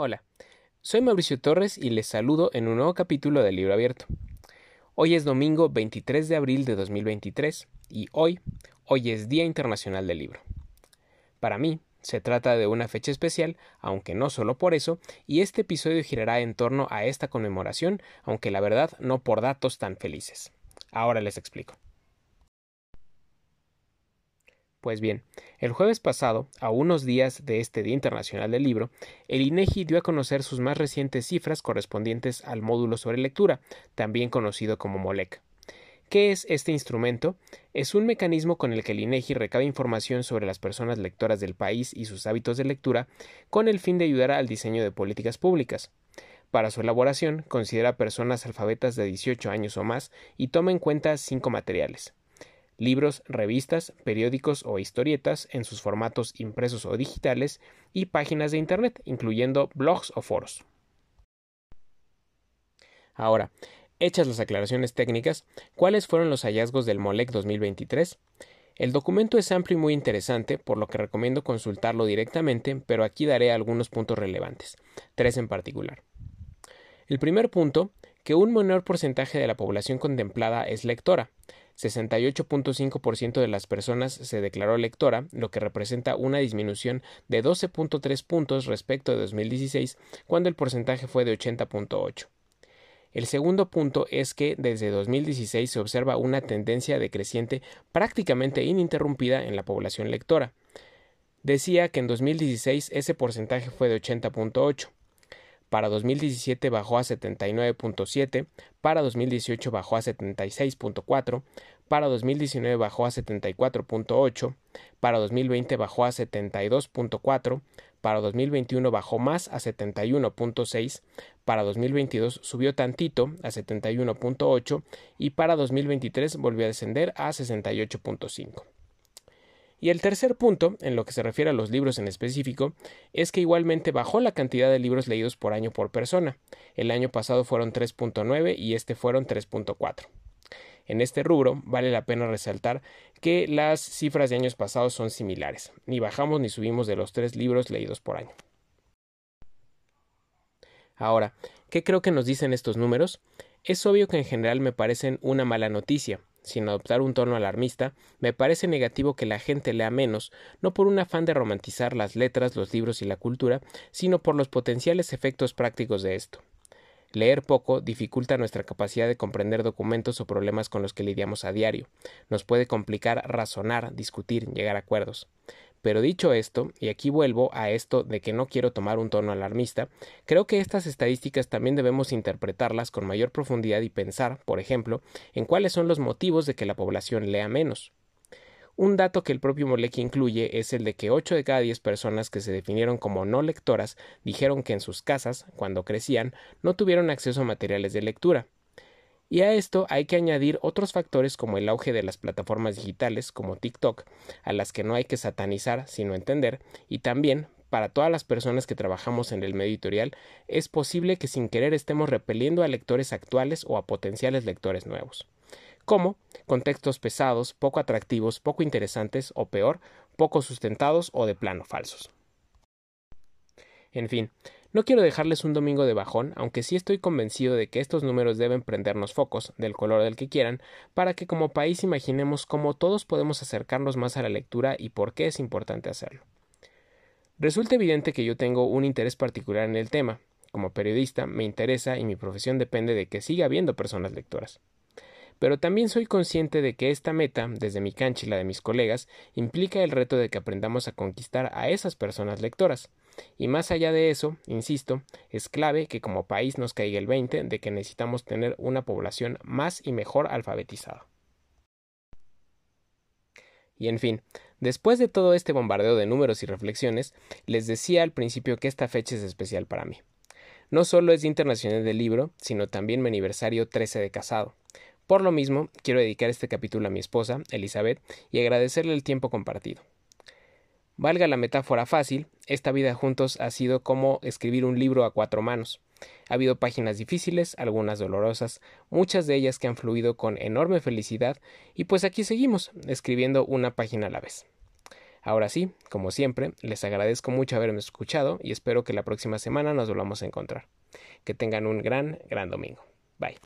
Hola, soy Mauricio Torres y les saludo en un nuevo capítulo del Libro Abierto. Hoy es domingo 23 de abril de 2023 y hoy, hoy es Día Internacional del Libro. Para mí, se trata de una fecha especial, aunque no solo por eso, y este episodio girará en torno a esta conmemoración, aunque la verdad no por datos tan felices. Ahora les explico. Pues bien, el jueves pasado, a unos días de este Día Internacional del Libro, el INEGI dio a conocer sus más recientes cifras correspondientes al módulo sobre lectura, también conocido como MOLEC. ¿Qué es este instrumento? Es un mecanismo con el que el INEGI recaba información sobre las personas lectoras del país y sus hábitos de lectura con el fin de ayudar al diseño de políticas públicas. Para su elaboración, considera personas alfabetas de 18 años o más y toma en cuenta cinco materiales libros, revistas, periódicos o historietas en sus formatos impresos o digitales y páginas de Internet, incluyendo blogs o foros. Ahora, hechas las aclaraciones técnicas, ¿cuáles fueron los hallazgos del MOLEC 2023? El documento es amplio y muy interesante, por lo que recomiendo consultarlo directamente, pero aquí daré algunos puntos relevantes, tres en particular. El primer punto, que un menor porcentaje de la población contemplada es lectora. 68.5% de las personas se declaró lectora, lo que representa una disminución de 12.3 puntos respecto de 2016, cuando el porcentaje fue de 80.8. El segundo punto es que desde 2016 se observa una tendencia decreciente prácticamente ininterrumpida en la población lectora. Decía que en 2016 ese porcentaje fue de 80.8. Para 2017 bajó a 79.7, para 2018 bajó a 76.4, para 2019 bajó a 74.8, para 2020 bajó a 72.4, para 2021 bajó más a 71.6, para 2022 subió tantito a 71.8 y para 2023 volvió a descender a 68.5. Y el tercer punto, en lo que se refiere a los libros en específico, es que igualmente bajó la cantidad de libros leídos por año por persona. El año pasado fueron 3.9 y este fueron 3.4. En este rubro vale la pena resaltar que las cifras de años pasados son similares, ni bajamos ni subimos de los tres libros leídos por año. Ahora, ¿qué creo que nos dicen estos números? Es obvio que en general me parecen una mala noticia, sin adoptar un tono alarmista, me parece negativo que la gente lea menos, no por un afán de romantizar las letras, los libros y la cultura, sino por los potenciales efectos prácticos de esto. Leer poco dificulta nuestra capacidad de comprender documentos o problemas con los que lidiamos a diario. Nos puede complicar razonar, discutir, llegar a acuerdos. Pero dicho esto, y aquí vuelvo a esto de que no quiero tomar un tono alarmista, creo que estas estadísticas también debemos interpretarlas con mayor profundidad y pensar, por ejemplo, en cuáles son los motivos de que la población lea menos. Un dato que el propio Moleki incluye es el de que 8 de cada 10 personas que se definieron como no lectoras dijeron que en sus casas, cuando crecían, no tuvieron acceso a materiales de lectura. Y a esto hay que añadir otros factores como el auge de las plataformas digitales como TikTok, a las que no hay que satanizar sino entender, y también para todas las personas que trabajamos en el medio editorial, es posible que sin querer estemos repeliendo a lectores actuales o a potenciales lectores nuevos como contextos pesados, poco atractivos, poco interesantes o peor, poco sustentados o de plano falsos. En fin, no quiero dejarles un domingo de bajón, aunque sí estoy convencido de que estos números deben prendernos focos, del color del que quieran, para que como país imaginemos cómo todos podemos acercarnos más a la lectura y por qué es importante hacerlo. Resulta evidente que yo tengo un interés particular en el tema. Como periodista me interesa y mi profesión depende de que siga habiendo personas lectoras pero también soy consciente de que esta meta, desde mi cancha y la de mis colegas, implica el reto de que aprendamos a conquistar a esas personas lectoras. Y más allá de eso, insisto, es clave que como país nos caiga el 20 de que necesitamos tener una población más y mejor alfabetizada. Y en fin, después de todo este bombardeo de números y reflexiones, les decía al principio que esta fecha es especial para mí. No solo es Día Internacional del Libro, sino también mi aniversario 13 de casado. Por lo mismo, quiero dedicar este capítulo a mi esposa, Elizabeth, y agradecerle el tiempo compartido. Valga la metáfora fácil, esta vida juntos ha sido como escribir un libro a cuatro manos. Ha habido páginas difíciles, algunas dolorosas, muchas de ellas que han fluido con enorme felicidad, y pues aquí seguimos, escribiendo una página a la vez. Ahora sí, como siempre, les agradezco mucho haberme escuchado y espero que la próxima semana nos volvamos a encontrar. Que tengan un gran, gran domingo. Bye.